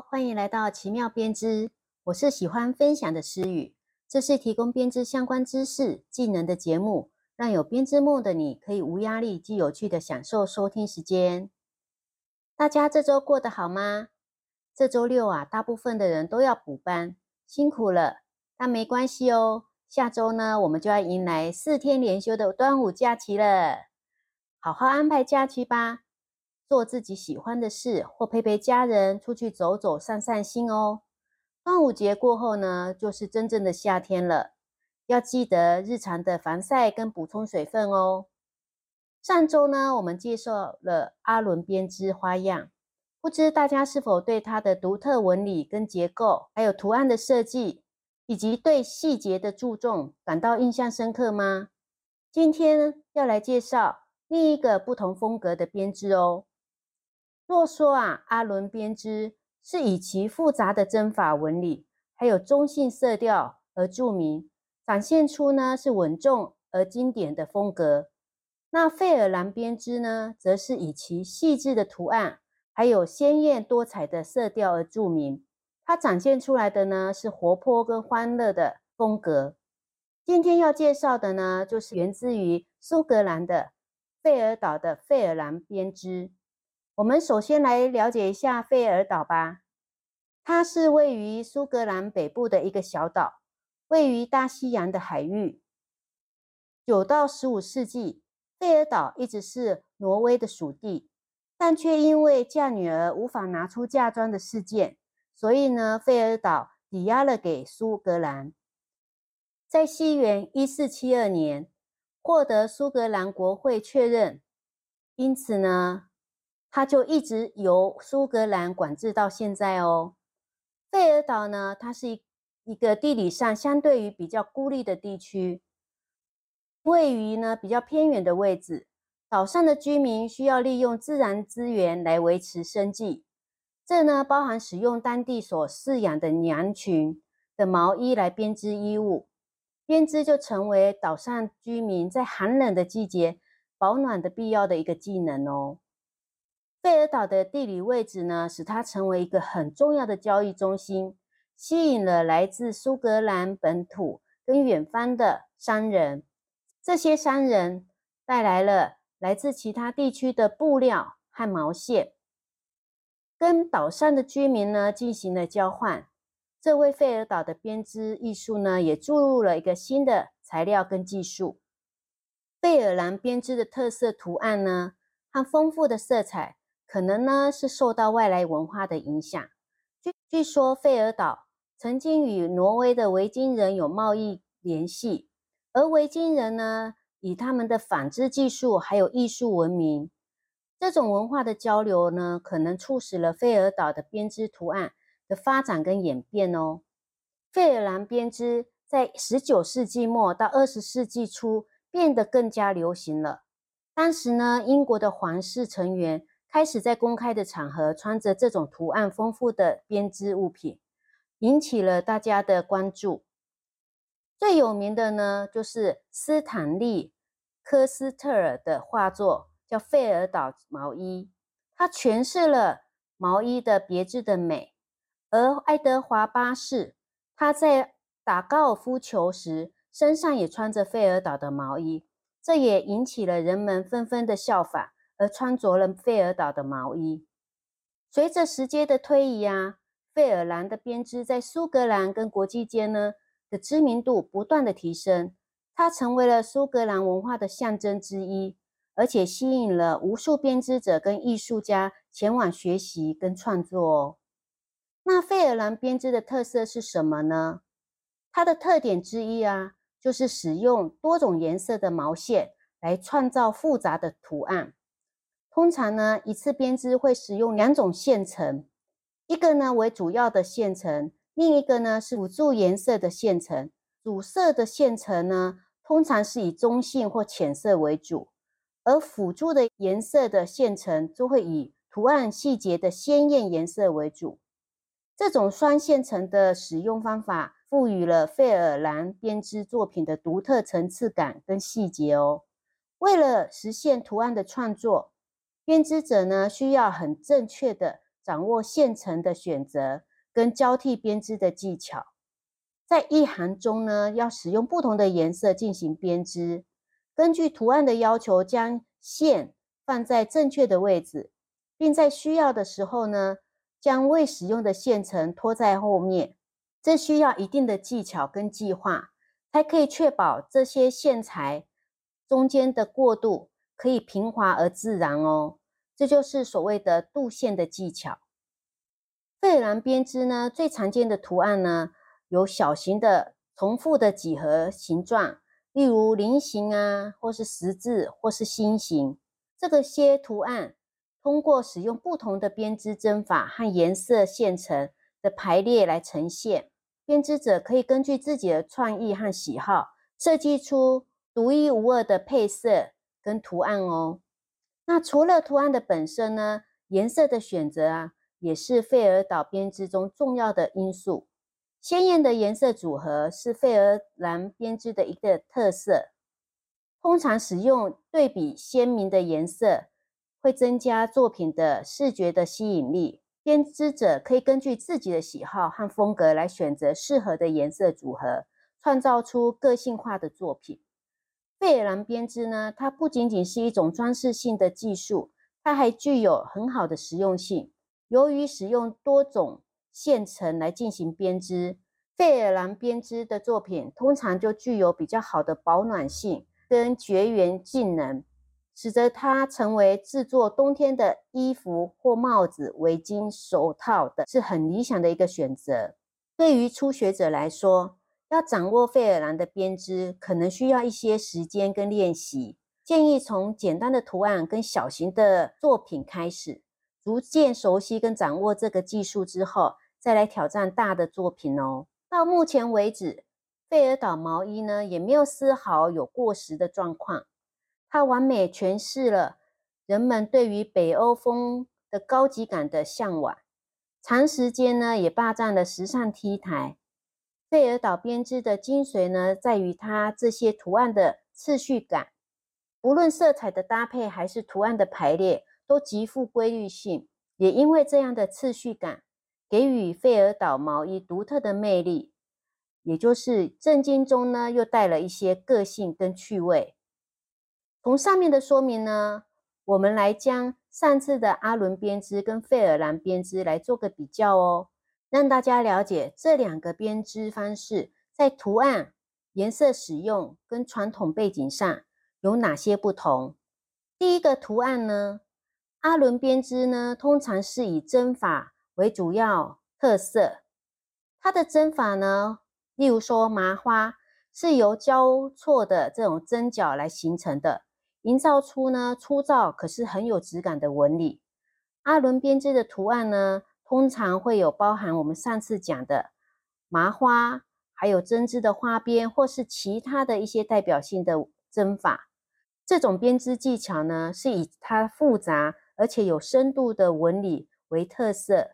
欢迎来到奇妙编织。我是喜欢分享的诗雨，这是提供编织相关知识、技能的节目，让有编织梦的你可以无压力、既有趣的享受收听时间。大家这周过得好吗？这周六啊，大部分的人都要补班，辛苦了。但没关系哦，下周呢，我们就要迎来四天连休的端午假期了。好好安排假期吧。做自己喜欢的事，或陪陪家人出去走走、散散心哦。端午节过后呢，就是真正的夏天了。要记得日常的防晒跟补充水分哦。上周呢，我们介绍了阿伦编织花样，不知大家是否对它的独特纹理跟结构，还有图案的设计，以及对细节的注重感到印象深刻吗？今天要来介绍另一个不同风格的编织哦。若说啊，阿伦编织是以其复杂的针法纹理，还有中性色调而著名，展现出呢是稳重而经典的风格。那费尔兰编织呢，则是以其细致的图案，还有鲜艳多彩的色调而著名。它展现出来的呢是活泼跟欢乐的风格。今天要介绍的呢，就是源自于苏格兰的费尔岛的费尔兰编织。我们首先来了解一下费尔岛吧。它是位于苏格兰北部的一个小岛，位于大西洋的海域。九到十五世纪，费尔岛一直是挪威的属地，但却因为嫁女儿无法拿出嫁妆的事件，所以呢，费尔岛抵押了给苏格兰。在西元一四七二年，获得苏格兰国会确认，因此呢。它就一直由苏格兰管制到现在哦。费尔岛呢，它是一一个地理上相对于比较孤立的地区，位于呢比较偏远的位置。岛上的居民需要利用自然资源来维持生计，这呢包含使用当地所饲养的羊群的毛衣来编织衣物，编织就成为岛上居民在寒冷的季节保暖的必要的一个技能哦。费尔岛的地理位置呢，使它成为一个很重要的交易中心，吸引了来自苏格兰本土跟远方的商人。这些商人带来了来自其他地区的布料和毛线，跟岛上的居民呢进行了交换。这为费尔岛的编织艺术呢，也注入了一个新的材料跟技术。费尔兰编织的特色图案呢，和丰富的色彩。可能呢是受到外来文化的影响。据据说，费尔岛曾经与挪威的维京人有贸易联系，而维京人呢以他们的纺织技术还有艺术闻名。这种文化的交流呢，可能促使了费尔岛的编织图案的发展跟演变哦。费尔兰编织在十九世纪末到二十世纪初变得更加流行了。当时呢，英国的皇室成员。开始在公开的场合穿着这种图案丰富的编织物品，引起了大家的关注。最有名的呢，就是斯坦利·科斯特尔的画作，叫《费尔岛毛衣》，它诠释了毛衣的别致的美。而爱德华八世，他在打高尔夫球时，身上也穿着费尔岛的毛衣，这也引起了人们纷纷的效仿。而穿着了费尔岛的毛衣。随着时间的推移啊，费尔兰的编织在苏格兰跟国际间呢的知名度不断的提升，它成为了苏格兰文化的象征之一，而且吸引了无数编织者跟艺术家前往学习跟创作哦。那费尔兰编织的特色是什么呢？它的特点之一啊，就是使用多种颜色的毛线来创造复杂的图案。通常呢，一次编织会使用两种线层，一个呢为主要的线层，另一个呢是辅助颜色的线层。主色的线层呢，通常是以中性或浅色为主，而辅助的颜色的线层就会以图案细节的鲜艳颜色为主。这种双线层的使用方法，赋予了费尔兰编织作品的独特层次感跟细节哦。为了实现图案的创作。编织者呢，需要很正确的掌握线程的选择跟交替编织的技巧。在一行中呢，要使用不同的颜色进行编织，根据图案的要求，将线放在正确的位置，并在需要的时候呢，将未使用的线程拖在后面。这需要一定的技巧跟计划，才可以确保这些线材中间的过渡可以平滑而自然哦。这就是所谓的镀线的技巧。费兰编织呢，最常见的图案呢，有小型的重复的几何形状，例如菱形啊，或是十字，或是心形。这个些图案通过使用不同的编织针法和颜色线程的排列来呈现。编织者可以根据自己的创意和喜好，设计出独一无二的配色跟图案哦。那除了图案的本身呢，颜色的选择啊，也是费尔岛编织中重要的因素。鲜艳的颜色组合是费尔兰编织的一个特色。通常使用对比鲜明的颜色，会增加作品的视觉的吸引力。编织者可以根据自己的喜好和风格来选择适合的颜色组合，创造出个性化的作品。费尔兰编织呢，它不仅仅是一种装饰性的技术，它还具有很好的实用性。由于使用多种线程来进行编织，费尔兰编织的作品通常就具有比较好的保暖性跟绝缘性能。使得它成为制作冬天的衣服或帽子、围巾、手套的是很理想的一个选择。对于初学者来说，要掌握费尔兰的编织，可能需要一些时间跟练习。建议从简单的图案跟小型的作品开始，逐渐熟悉跟掌握这个技术之后，再来挑战大的作品哦。到目前为止，费尔岛毛衣呢也没有丝毫有过时的状况。它完美诠释了人们对于北欧风的高级感的向往，长时间呢也霸占了时尚 T 台。费尔岛编织的精髓呢，在于它这些图案的次序感，无论色彩的搭配还是图案的排列，都极富规律性。也因为这样的次序感，给予费尔岛毛衣独特的魅力，也就是震惊中呢，又带了一些个性跟趣味。从上面的说明呢，我们来将上次的阿伦编织跟费尔兰编织来做个比较哦，让大家了解这两个编织方式在图案、颜色使用跟传统背景上有哪些不同。第一个图案呢，阿伦编织呢，通常是以针法为主要特色，它的针法呢，例如说麻花是由交错的这种针脚来形成的。营造出呢粗糙可是很有质感的纹理。阿伦编织的图案呢，通常会有包含我们上次讲的麻花，还有针织的花边，或是其他的一些代表性的针法。这种编织技巧呢，是以它复杂而且有深度的纹理为特色。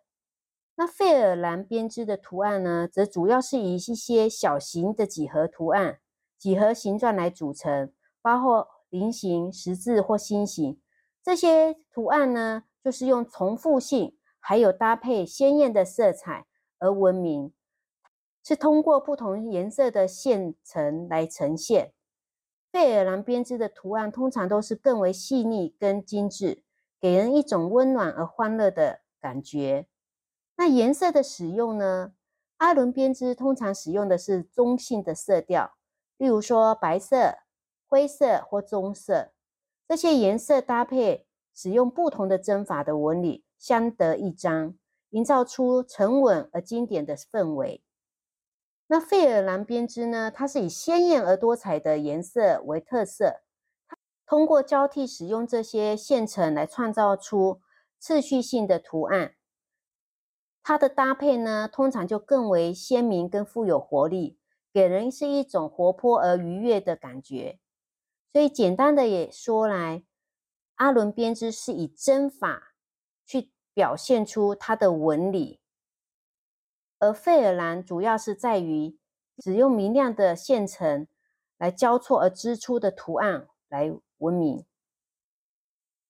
那费尔兰编织的图案呢，则主要是以一些小型的几何图案、几何形状来组成，包括。菱形、十字或心形这些图案呢，就是用重复性，还有搭配鲜艳的色彩而闻名。是通过不同颜色的线层来呈现。费尔兰编织的图案通常都是更为细腻跟精致，给人一种温暖而欢乐的感觉。那颜色的使用呢？阿伦编织通常使用的是中性的色调，例如说白色。灰色或棕色，这些颜色搭配，使用不同的针法的纹理相得益彰，营造出沉稳而经典的氛围。那费尔兰编织呢？它是以鲜艳而多彩的颜色为特色，通过交替使用这些线程来创造出次序性的图案。它的搭配呢，通常就更为鲜明跟富有活力，给人是一种活泼而愉悦的感觉。所以简单的也说来，阿伦编织是以针法表现出它的纹理，而费尔兰主要是在于只用明亮的线程来交错而织出的图案来闻名。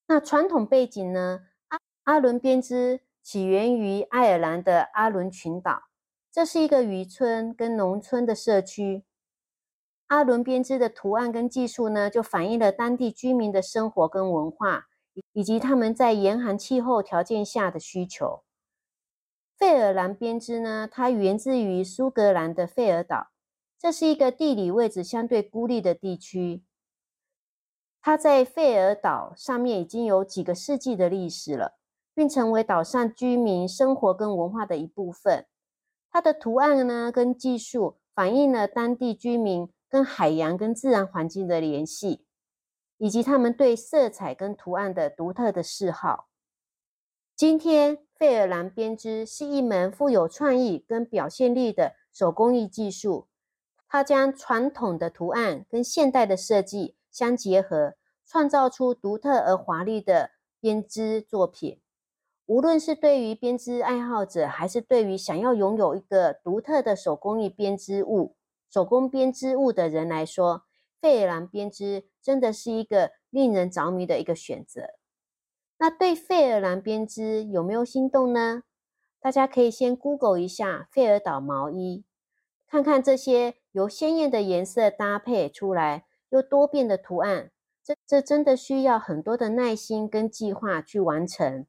那传统背景呢？阿阿伦编织起源于爱尔兰的阿伦群岛，这是一个渔村跟农村的社区。阿伦编织的图案跟技术呢，就反映了当地居民的生活跟文化，以及他们在严寒气候条件下的需求。费尔兰编织呢，它源自于苏格兰的费尔岛，这是一个地理位置相对孤立的地区。它在费尔岛上面已经有几个世纪的历史了，并成为岛上居民生活跟文化的一部分。它的图案呢，跟技术反映了当地居民。跟海洋、跟自然环境的联系，以及他们对色彩跟图案的独特的嗜好。今天，费尔兰编织是一门富有创意跟表现力的手工艺技术。它将传统的图案跟现代的设计相结合，创造出独特而华丽的编织作品。无论是对于编织爱好者，还是对于想要拥有一个独特的手工艺编织物。手工编织物的人来说，费尔兰编织真的是一个令人着迷的一个选择。那对费尔兰编织有没有心动呢？大家可以先 Google 一下费尔岛毛衣，看看这些由鲜艳的颜色搭配出来又多变的图案，这这真的需要很多的耐心跟计划去完成。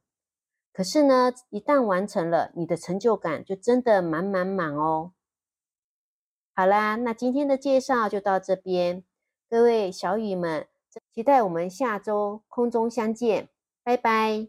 可是呢，一旦完成了，你的成就感就真的满满满哦。好啦，那今天的介绍就到这边，各位小雨们，期待我们下周空中相见，拜拜。